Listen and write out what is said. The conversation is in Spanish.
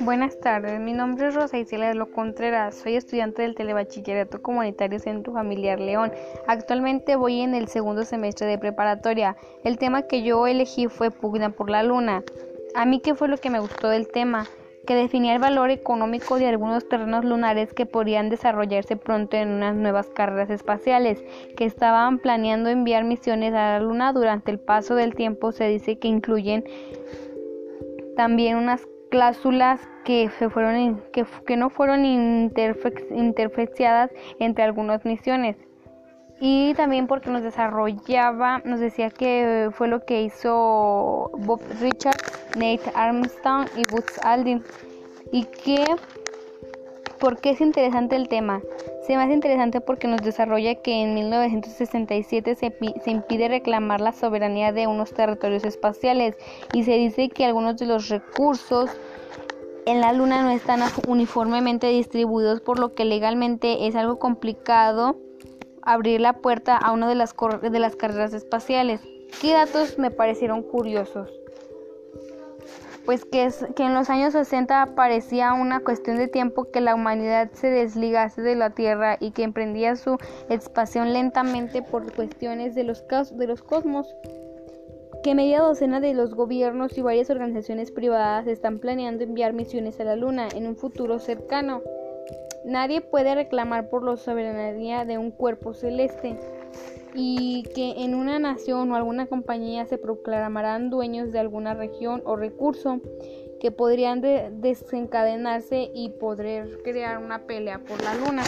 Buenas tardes, mi nombre es Rosa Isela de Lo Contreras, soy estudiante del Telebachillerato Comunitario Centro Familiar León. Actualmente voy en el segundo semestre de preparatoria. El tema que yo elegí fue Pugna por la Luna. A mí, ¿qué fue lo que me gustó del tema? Que definía el valor económico de algunos terrenos lunares que podrían desarrollarse pronto en unas nuevas carreras espaciales, que estaban planeando enviar misiones a la Luna durante el paso del tiempo. Se dice que incluyen también unas cláusulas que, fueron, que, que no fueron interflexadas entre algunas misiones. Y también porque nos desarrollaba, nos decía que fue lo que hizo Bob Richard, Nate Armstrong y Buzz Aldrin. Y que, ¿por qué es interesante el tema? Se me hace interesante porque nos desarrolla que en 1967 se, se, impide reclamar la soberanía de unos territorios espaciales y se dice que algunos de los recursos en la Luna no están uniformemente distribuidos, por lo que legalmente es algo complicado abrir la puerta a una de las, de las carreras espaciales. ¿Qué datos me parecieron curiosos? Pues que, en los años 60 parecía una cuestión de tiempo que la humanidad se desligase de la Tierra y que emprendía su expansión lentamente por cuestiones de los, de los cosmos que media docena de los gobiernos y varias organizaciones privadas están planeando enviar misiones a la Luna en un futuro cercano. Nadie puede reclamar por la soberanía de un cuerpo celeste y que en una nación o alguna compañía se proclamarán dueños de alguna región o recurso que podrían desencadenarse y poder crear una pelea por la luna.